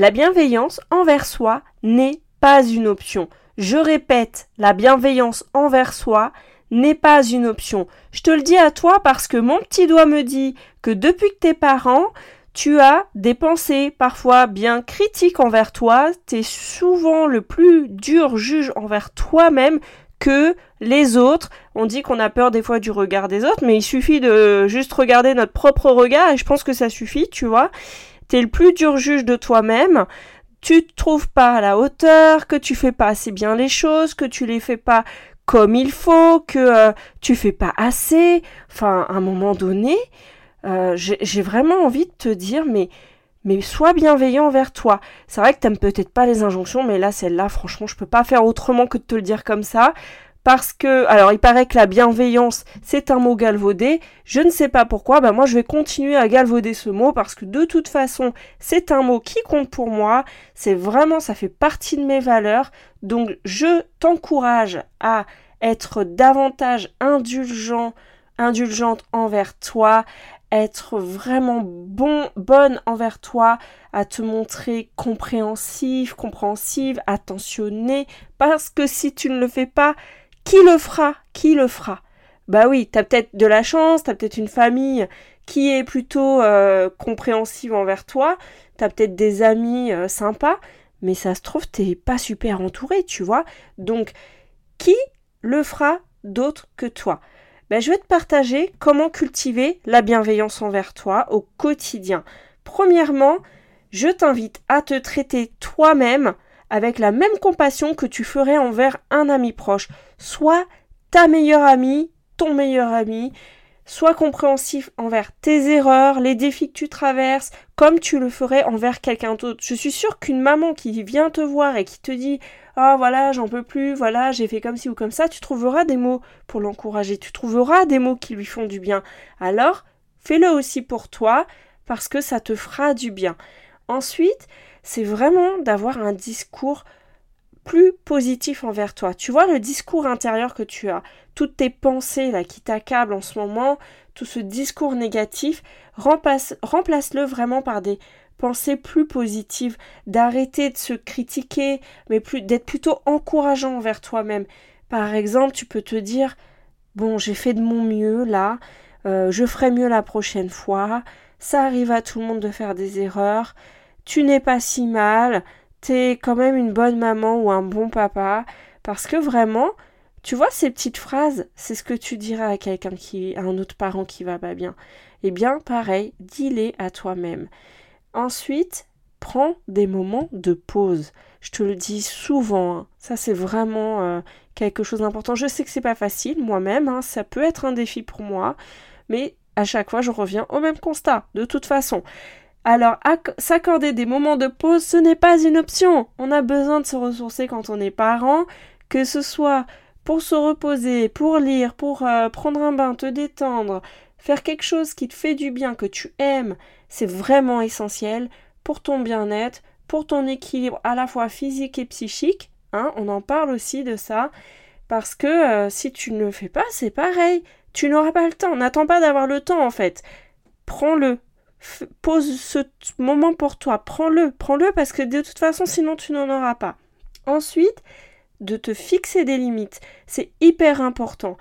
La bienveillance envers soi n'est pas une option. Je répète, la bienveillance envers soi n'est pas une option. Je te le dis à toi parce que mon petit doigt me dit que depuis que t'es parent, tu as des pensées parfois bien critiques envers toi, tu es souvent le plus dur juge envers toi-même que les autres. On dit qu'on a peur des fois du regard des autres, mais il suffit de juste regarder notre propre regard et je pense que ça suffit, tu vois t'es le plus dur juge de toi-même, tu te trouves pas à la hauteur, que tu fais pas assez bien les choses, que tu les fais pas comme il faut, que euh, tu fais pas assez. Enfin, à un moment donné, euh, j'ai vraiment envie de te dire, mais mais sois bienveillant envers toi. C'est vrai que t'aimes peut-être pas les injonctions, mais là, celle-là, franchement, je peux pas faire autrement que de te le dire comme ça parce que, alors il paraît que la bienveillance, c'est un mot galvaudé. Je ne sais pas pourquoi, bah moi je vais continuer à galvauder ce mot parce que de toute façon, c'est un mot qui compte pour moi. C'est vraiment, ça fait partie de mes valeurs. Donc je t'encourage à être davantage indulgent, indulgente envers toi, être vraiment bon, bonne envers toi, à te montrer compréhensive, compréhensive, attentionnée, parce que si tu ne le fais pas, qui le fera? Qui le fera? Bah oui, t'as peut-être de la chance, t'as peut-être une famille qui est plutôt euh, compréhensive envers toi, t'as peut-être des amis euh, sympas, mais ça se trouve, t'es pas super entouré, tu vois? Donc, qui le fera d'autre que toi? Ben, Je vais te partager comment cultiver la bienveillance envers toi au quotidien. Premièrement, je t'invite à te traiter toi-même avec la même compassion que tu ferais envers un ami proche. Sois ta meilleure amie, ton meilleur ami. Sois compréhensif envers tes erreurs, les défis que tu traverses, comme tu le ferais envers quelqu'un d'autre. Je suis sûre qu'une maman qui vient te voir et qui te dit Ah voilà, j'en peux plus, voilà, j'ai fait comme ci ou comme ça, tu trouveras des mots pour l'encourager, tu trouveras des mots qui lui font du bien. Alors, fais-le aussi pour toi, parce que ça te fera du bien. Ensuite, c'est vraiment d'avoir un discours plus positif envers toi. Tu vois le discours intérieur que tu as, toutes tes pensées là qui t'accablent en ce moment, tout ce discours négatif, remplace, remplace-le vraiment par des pensées plus positives, d'arrêter de se critiquer, mais d'être plutôt encourageant envers toi-même. Par exemple, tu peux te dire bon, j'ai fait de mon mieux là, euh, je ferai mieux la prochaine fois. Ça arrive à tout le monde de faire des erreurs tu n'es pas si mal, t'es quand même une bonne maman ou un bon papa, parce que vraiment, tu vois ces petites phrases, c'est ce que tu diras à quelqu'un qui, à un autre parent qui va pas bien. Eh bien, pareil, dis-les à toi-même. Ensuite, prends des moments de pause. Je te le dis souvent, hein. ça c'est vraiment euh, quelque chose d'important. Je sais que c'est pas facile moi-même, hein. ça peut être un défi pour moi, mais à chaque fois je reviens au même constat. De toute façon, alors, s'accorder des moments de pause, ce n'est pas une option. On a besoin de se ressourcer quand on est parent, que ce soit pour se reposer, pour lire, pour euh, prendre un bain, te détendre, faire quelque chose qui te fait du bien, que tu aimes, c'est vraiment essentiel pour ton bien-être, pour ton équilibre à la fois physique et psychique. Hein, on en parle aussi de ça. Parce que euh, si tu ne le fais pas, c'est pareil. Tu n'auras pas le temps. N'attends pas d'avoir le temps en fait. Prends-le pose ce moment pour toi, prends-le, prends-le parce que de toute façon sinon tu n'en auras pas. Ensuite, de te fixer des limites, c'est hyper important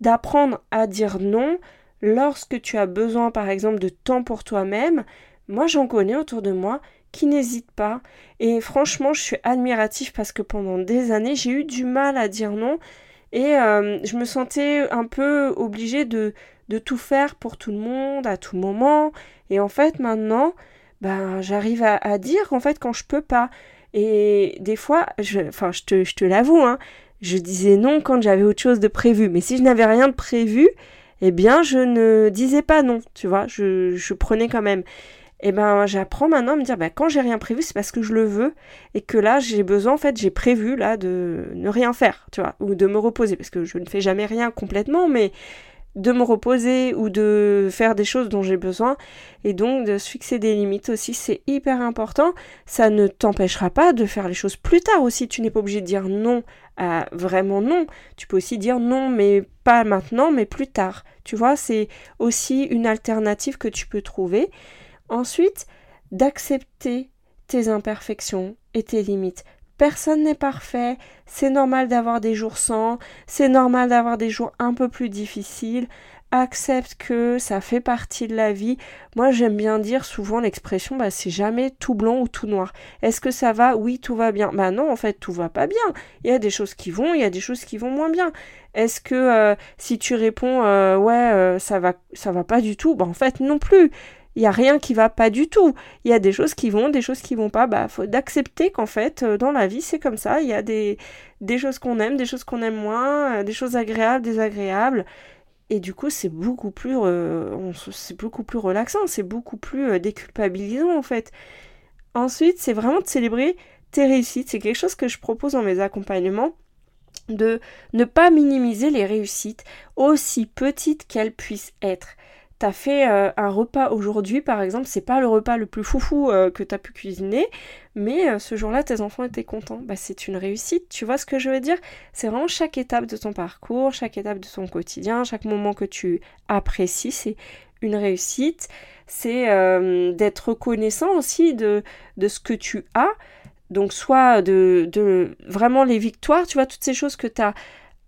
d'apprendre à dire non lorsque tu as besoin par exemple de temps pour toi-même. Moi j'en connais autour de moi qui n'hésitent pas et franchement je suis admiratif parce que pendant des années j'ai eu du mal à dire non et euh, je me sentais un peu obligée de, de tout faire pour tout le monde à tout moment et en fait, maintenant, ben, j'arrive à, dire en fait quand je peux pas. Et des fois, je, enfin, je te, je te l'avoue, hein, je disais non quand j'avais autre chose de prévu. Mais si je n'avais rien de prévu, eh bien, je ne disais pas non, tu vois, je, je prenais quand même. et eh ben j'apprends maintenant à me dire bah, quand j'ai rien prévu c'est parce que je le veux et que là j'ai besoin en fait j'ai prévu là de ne rien faire tu vois ou de me reposer parce que je ne fais jamais rien complètement mais de me reposer ou de faire des choses dont j'ai besoin et donc de se fixer des limites aussi c'est hyper important. Ça ne t'empêchera pas de faire les choses plus tard aussi. Tu n'es pas obligé de dire non à vraiment non. Tu peux aussi dire non mais pas maintenant mais plus tard. Tu vois c'est aussi une alternative que tu peux trouver. Ensuite, d'accepter tes imperfections et tes limites. Personne n'est parfait, c'est normal d'avoir des jours sans, c'est normal d'avoir des jours un peu plus difficiles. Accepte que ça fait partie de la vie. Moi, j'aime bien dire souvent l'expression bah, c'est jamais tout blanc ou tout noir. Est-ce que ça va? Oui, tout va bien. Bah non, en fait, tout va pas bien. Il y a des choses qui vont, il y a des choses qui vont moins bien. Est-ce que euh, si tu réponds euh, ouais, euh, ça va ça va pas du tout, bah en fait non plus il n'y a rien qui va pas du tout. Il y a des choses qui vont, des choses qui vont pas. Bah, faut d'accepter qu'en fait, euh, dans la vie, c'est comme ça. Il y a des, choses qu'on aime, des choses qu'on aime moins, euh, des choses agréables, désagréables. Et du coup, c'est beaucoup plus, euh, c'est beaucoup plus relaxant, c'est beaucoup plus déculpabilisant en fait. Ensuite, c'est vraiment de célébrer tes réussites. C'est quelque chose que je propose dans mes accompagnements de ne pas minimiser les réussites, aussi petites qu'elles puissent être t'as fait euh, un repas aujourd'hui, par exemple, c'est pas le repas le plus foufou euh, que t'as pu cuisiner, mais euh, ce jour-là, tes enfants étaient contents. Bah, c'est une réussite, tu vois ce que je veux dire? C'est vraiment chaque étape de ton parcours, chaque étape de ton quotidien, chaque moment que tu apprécies, c'est une réussite. C'est d'être reconnaissant aussi de, de ce que tu as. Donc, soit de, de vraiment les victoires, tu vois, toutes ces choses que tu as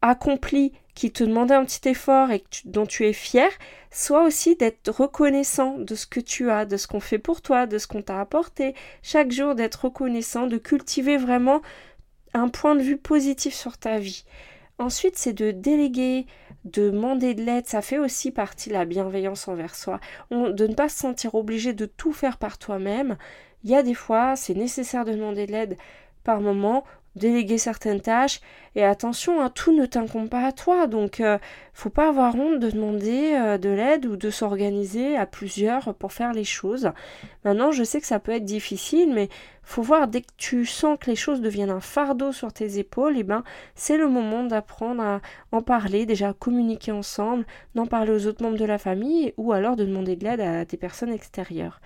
accomplies qui te demandaient un petit effort et dont tu es fier, soit aussi d'être reconnaissant de ce que tu as, de ce qu'on fait pour toi, de ce qu'on t'a apporté. Chaque jour d'être reconnaissant, de cultiver vraiment un point de vue positif sur ta vie. Ensuite, c'est de déléguer, de demander de l'aide. Ça fait aussi partie de la bienveillance envers soi. de ne pas se sentir obligé de tout faire par toi-même. Il y a des fois, c'est nécessaire de demander de l'aide par moment déléguer certaines tâches. Et attention, hein, tout ne t'incombe pas à toi. Donc, euh, faut pas avoir honte de demander euh, de l'aide ou de s'organiser à plusieurs pour faire les choses. Maintenant, je sais que ça peut être difficile, mais faut voir dès que tu sens que les choses deviennent un fardeau sur tes épaules, et eh ben, c'est le moment d'apprendre à en parler, déjà communiquer ensemble, d'en parler aux autres membres de la famille ou alors de demander de l'aide à tes personnes extérieures.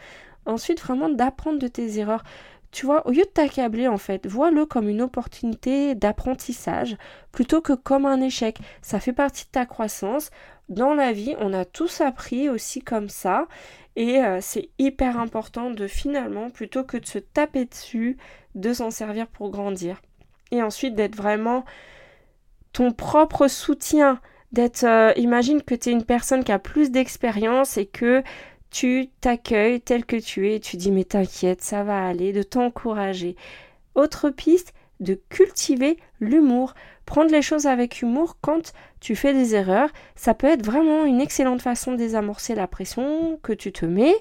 Ensuite, vraiment d'apprendre de tes erreurs. Tu vois, au lieu de t'accabler en fait, vois-le comme une opportunité d'apprentissage plutôt que comme un échec. Ça fait partie de ta croissance. Dans la vie, on a tous appris aussi comme ça. Et euh, c'est hyper important de finalement, plutôt que de se taper dessus, de s'en servir pour grandir. Et ensuite d'être vraiment ton propre soutien. D'être, euh, imagine que tu es une personne qui a plus d'expérience et que tu t'accueilles tel que tu es tu dis mais t'inquiète, ça va aller, de t'encourager. Autre piste, de cultiver l'humour. Prendre les choses avec humour quand tu fais des erreurs, ça peut être vraiment une excellente façon de désamorcer la pression que tu te mets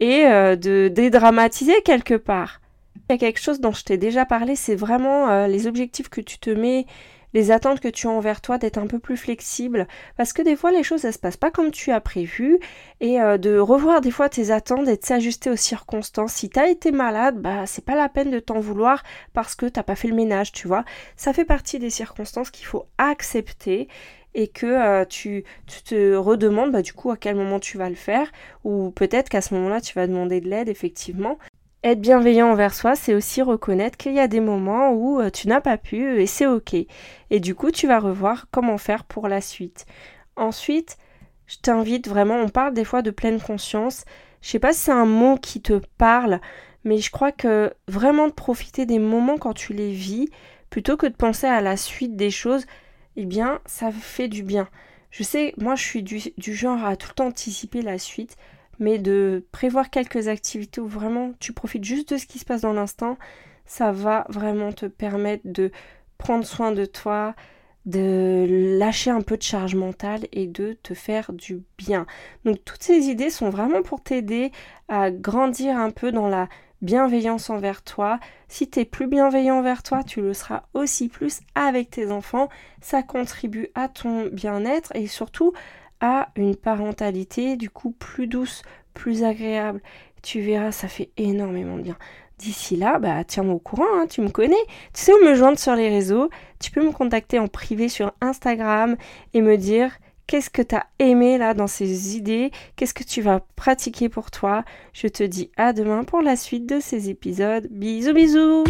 et euh, de dédramatiser quelque part. Il y a quelque chose dont je t'ai déjà parlé, c'est vraiment euh, les objectifs que tu te mets les attentes que tu as envers toi, d'être un peu plus flexible. Parce que des fois, les choses, elles se passent pas comme tu as prévu. Et euh, de revoir des fois tes attentes et de s'ajuster aux circonstances. Si tu as été malade, bah, c'est pas la peine de t'en vouloir parce que t'as pas fait le ménage, tu vois. Ça fait partie des circonstances qu'il faut accepter et que euh, tu, tu, te redemandes bah, du coup à quel moment tu vas le faire ou peut-être qu'à ce moment-là tu vas demander de l'aide effectivement être bienveillant envers soi, c'est aussi reconnaître qu'il y a des moments où euh, tu n'as pas pu et c'est ok. Et du coup, tu vas revoir comment faire pour la suite. Ensuite, je t'invite vraiment, on parle des fois de pleine conscience. Je sais pas si c'est un mot qui te parle, mais je crois que vraiment de profiter des moments quand tu les vis, plutôt que de penser à la suite des choses, eh bien, ça fait du bien. Je sais, moi je suis du, du genre à tout le temps anticiper la suite mais de prévoir quelques activités où vraiment tu profites juste de ce qui se passe dans l'instant, ça va vraiment te permettre de prendre soin de toi, de lâcher un peu de charge mentale et de te faire du bien. Donc toutes ces idées sont vraiment pour t'aider à grandir un peu dans la bienveillance envers toi. Si tu es plus bienveillant envers toi, tu le seras aussi plus avec tes enfants. Ça contribue à ton bien-être et surtout à une parentalité du coup plus douce, plus agréable. Tu verras, ça fait énormément bien. D'ici là, bah tiens-moi au courant, hein, tu me connais. Tu sais où me joindre sur les réseaux. Tu peux me contacter en privé sur Instagram et me dire qu'est-ce que tu as aimé là dans ces idées, qu'est-ce que tu vas pratiquer pour toi? Je te dis à demain pour la suite de ces épisodes. Bisous bisous